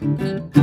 Thank